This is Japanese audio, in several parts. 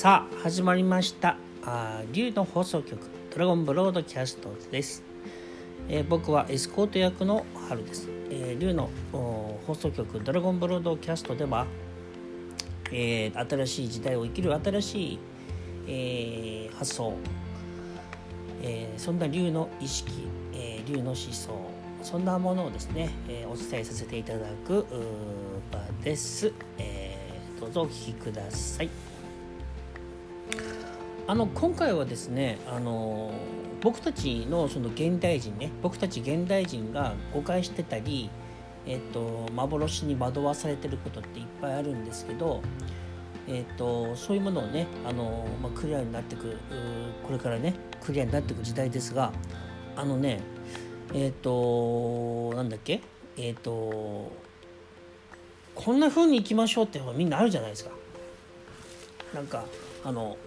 さあ始まりました。あ竜の放送局ドラゴンブロードキャストです、えー僕はエスコート役の春です、えー竜の放送局ドラゴンブロードキャストでは、えー新しい時代を生きる新しい、えー発想、えーそんな竜の意識、えー竜の思想そんなものをですね、えーお伝えさせていただく場です、えーどうぞお聞きください。あの今回はですねあの僕たちのその現代人ね僕たち現代人が誤解してたりえっと幻に惑わされてることっていっぱいあるんですけどえっとそういうものをねあの、まあ、クリアになってくこれからねクリアになっていく時代ですがあのねえっとなんだっけえっとこんな風に行きましょうってみんなあるじゃないですか。なんかあの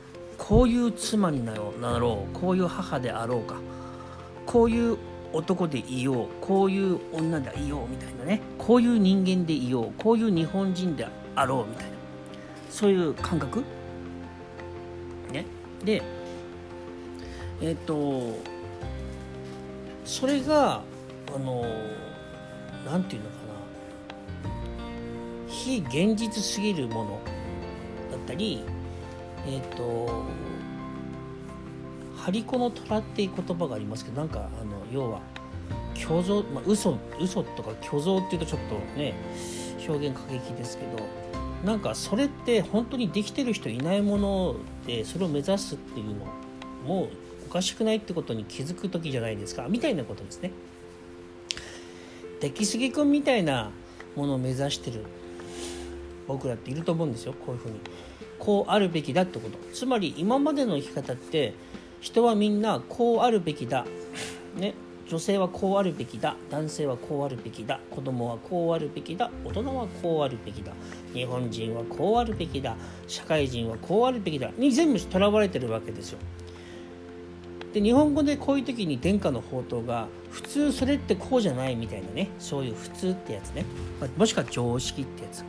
こういう妻になろうこういう母であろうかこういう男でいようこういう女でいようみたいなねこういう人間でいようこういう日本人であろうみたいなそういう感覚？ね？でえっ、とそれがあのなんていうのかな非現実すぎるものだったりえっ、と「張り子の虎」っていう言葉がありますけどなんかあの要は虚像、まあ、嘘嘘とか虚像っていうとちょっとね表現過激ですけどなんかそれって本当にできてる人いないものでそれを目指すっていうのもうおかしくないってことに気づく時じゃないですかみたいなことですね。出来すぎくんみたいなものを目指してる僕らっていると思うんですよこういうふうに。こうあるべきだってこと。つまり今までの生き方って人はみんなこうあるべきだ、ね、女性はこうあるべきだ。男性はこうあるべきだ。子供はこうあるべきだ。大人はこうあるべきだ。日本人はこうあるべきだ。社会人はこうあるべきだ。に全部とらわれてるわけですよ。で日本語でこういう時に殿下の宝刀が普通それってこうじゃないみたいなね。そういう普通ってやつね。まあもしくは常識ってやつ。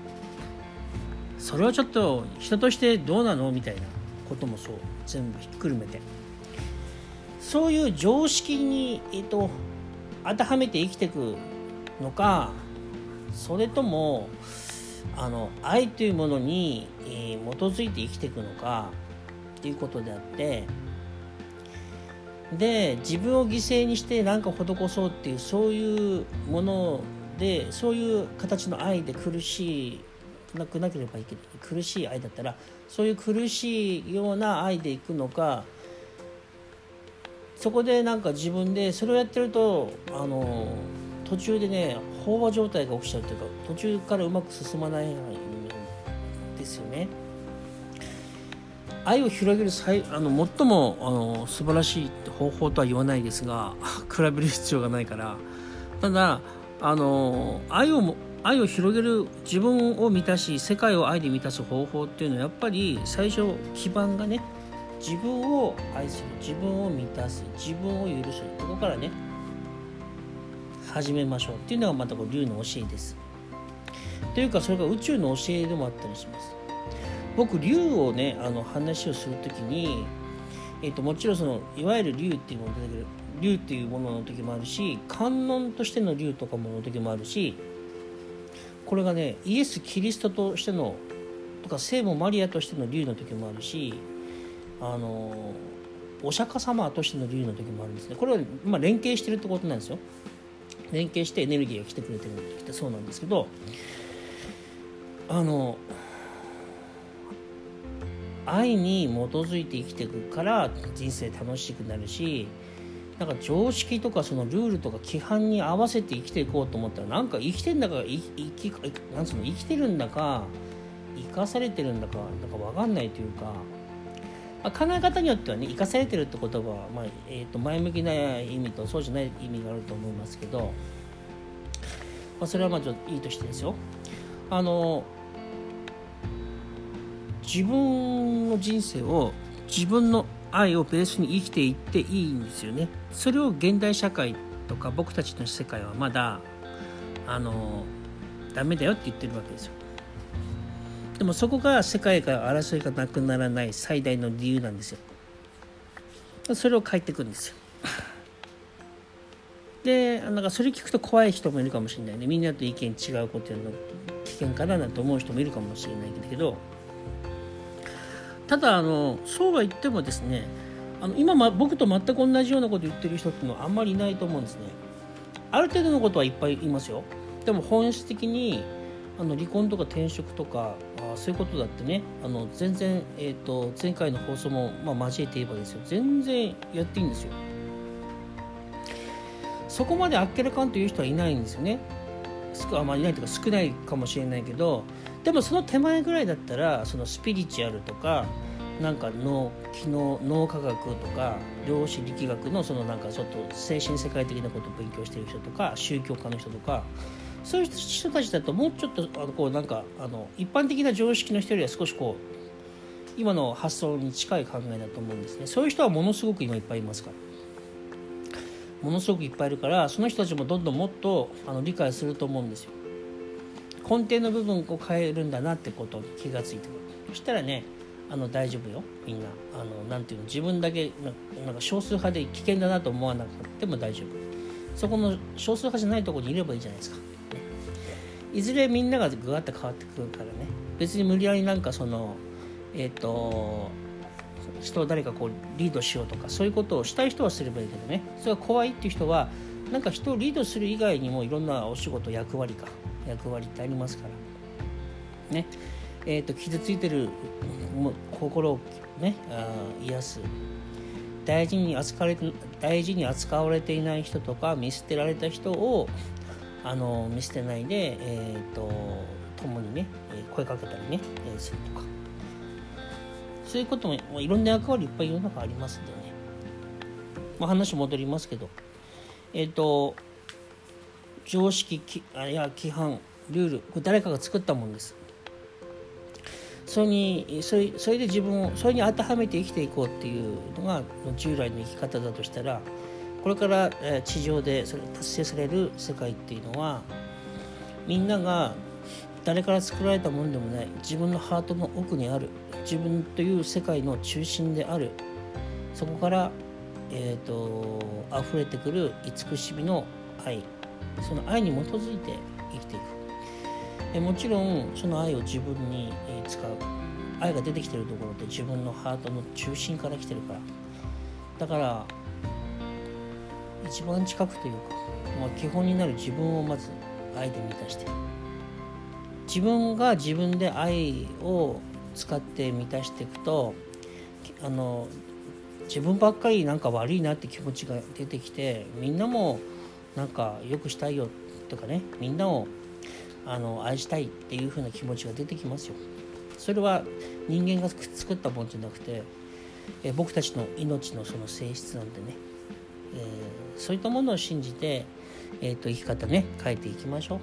それはちょっと人としてどうなのみたいなこともそう全部ひっくるめて。そういう常識に、えっと、当てはめて生きていくのかそれともあの愛というものに、えー基づいて生きていくのかっていうことであってで自分を犠牲にして何か施そうっていうそういうものでそういう形の愛で苦しいなくなければいけない苦しい愛だったらそういう苦しいような愛でいくのかそこでなんか自分でそれをやってるとあの途中でね飽和状態が起きちゃうというか途中からうまく進まないんですよね。愛を広げる最あの最もあの素晴らしい方法とは言わないですが 比べる必要がないからただあの愛をも愛を広げる自分を満たし世界を愛で満たす方法っていうのはやっぱり最初基盤がね自分を愛する自分を満たす自分を許すここからね始めましょう。っていうのがまたこう竜の教えです。というかそれが宇宙の教えでもあったりします。僕竜をねあの話をするときに、えっともちろんそのいわゆる竜っていうもの出てくる。竜っていうものの時もあるし観音としての竜とかもの時もあるしこれがねイエス・キリストとしてのとか聖母マリアとしての竜の時もあるしあのお釈迦様としての竜の時もあるんですね。これは、まあ、連携してるってことなんですよ。連携してエネルギーが来てくれてるってそうなんですけどあの愛に基づいて生きていくから人生楽しくなるしなんか常識とかそのルールとか規範に合わせて生きていこうと思ったらなんか生きてんだか生きなんの生きてるんだか生かされてるんだかなんか分かんないというか、まあ、考え方によってはね生かされてるって言葉は、まあえー、と前向きな意味とそうじゃない意味があると思いますけど、まあ、それはまあちょっといいとしてですよ。あの自分の人生を自分の愛をベースに生きていっていいんですよね。それを現代社会とか僕たちの世界はまだあのダメだよって言ってるわけですよ。でもそこが世界から争いがなくならない最大の理由なんですよ。それを書いていくんですよ。でなんかそれ聞くと怖い人もいるかもしれないね。みんなと意見違うことやるの危険かななんて思う人もいるかもしれないけどただあのそうは言ってもですねあの今、ま、僕と全く同じようなこと言ってる人っていうのはあんまりいないと思うんですね。ある程度のことはいっぱいいますよ。でも本質的にあの離婚とか転職とかあそういうことだってねあの全然、えーと、前回の放送も、まあ、交えて言えばですよ。全然やっていいんですよ。そこまであっけらかんという人はいないんですよね。少あまあいないというか少ないかもしれないけどでもその手前ぐらいだったらそのスピリチュアルとかなんか脳機能脳科学とか量子力学のそのなんかちょっと精神世界的なことを勉強してる人とか宗教家の人とかそういう人たちだともうちょっとあのこうなんかあの一般的な常識の人よりは少しこう今の発想に近い考えだと思うんですね。そういう人はものすごく今いっぱいいますから。ものすごくいっぱいいるからその人たちもどんどんもっとあの理解すると思うんですよ。根底の部分を変えるんだなってこと気がついてくる。そしたらねあの大丈夫よ。みんな。あのなんていうの自分だけなんか少数派で危険だなと思わなくても大丈夫。そこの少数派じゃないところにいればいいじゃないですか。いずれみんながぐわっと変わってくるからね。別に無理やりなんかそのえっ、ー、と人を誰かこうリードしようとかそういうことをしたい人はすればいいけどね。それが怖いっていう人はなんか人をリードする以外にもいろんなお仕事役割か。役割ってありますから。ね。えーと、傷ついてる心をねあ癒す。大事に扱われ大事に扱われていない人とか見捨てられた人をあの見捨てないで、えーと、共にね声かけたりね、え、するとか。そういうこともいろんな役割いっぱい世の中ありますんでね、まあ、話戻りますけど。えっ、ー、と常識や規範ルールこれ誰かが作ったものです。それにそれそれで自分をそれに当てはめて生きていこうっていうのが従来の生き方だとしたらこれから地上でそれ達成される世界っていうのはみんなが誰から作られたものでもない自分のハートの奥にある自分という世界の中心であるそこから、えーと、溢れてくる慈しみの愛。その愛に基づいて生きていく。えもちろんその愛を自分に使う。愛が出てきてるところって自分のハートの中心から来てるから。だから一番近くというか、まあ、基本になる自分をまず愛で満たして。自分が自分で愛を使って満たしていくとあの自分ばっかりなんか悪いなって気持ちが出てきてみんなもなんか良くしたいよとかねみんなをあの愛したいっていう風な気持ちが出てきますよ。それは人間が作ったもんじゃなくて、え僕たちの命のその性質なんでねえー、そういったものを信じて、えーと、生き方ね変えていきましょう、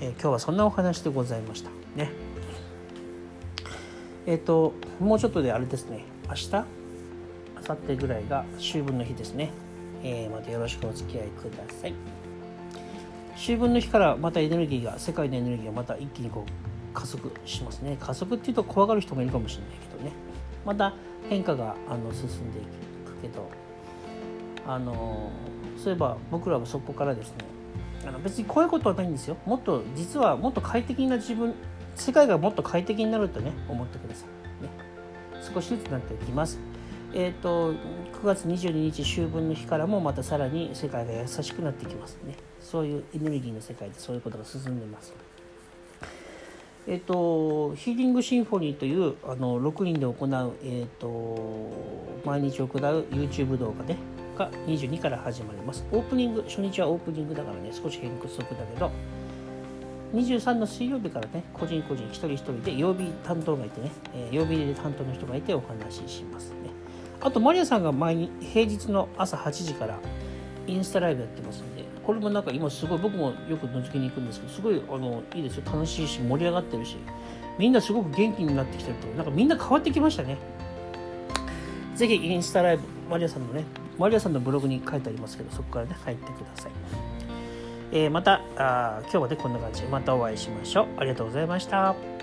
えー、今日はそんなお話でございました。ね。えっ、ー、ともうちょっとであれですね。明日明後日ぐらいが秋分の日ですね、えー、またよろしくお付き合いください。秋分の日からまたエネルギーが世界のエネルギーがまた一気にこう加速しますね。加速っていうと怖がる人もいるかもしれないけどね。また変化があの進んでいくけどあのそういえば僕らはそこからですねあの別に怖いことはないんですよ。もっと実はもっと快適な自分世界がもっと快適になるとね思ってください、ね、少しずつなっていきます。え、ー、と9月22日秋分の日からもまたさらに世界が優しくなってきますねそういうエネルギーの世界でそういうことが進んでますえっと、ヒーリングシンフォニーというあの6人で行う、えっと、毎日行う YouTube 動画、ね、が22から始まります。オープニング、初日はオープニングだからね、少し変則だけど、23の水曜日からね、個人個人一人一人で曜日担当がいてね、えー、曜日で担当の人がいてお話ししますね。あと、マリアさんが毎日平日の朝8時からインスタライブやってますんで、これもなんか今すごい僕もよく覗きに行くんですけどすごいあのいいですよ。楽しいし盛り上がってるしみんなすごく元気になってきてると。なんかみんな変わってきましたね。ぜひインスタライブマリアさんのねマリアさんのブログに書いてありますけどそこからね入ってください。えー、またあ今日はねこんな感じでまたお会いしましょう。ありがとうございました。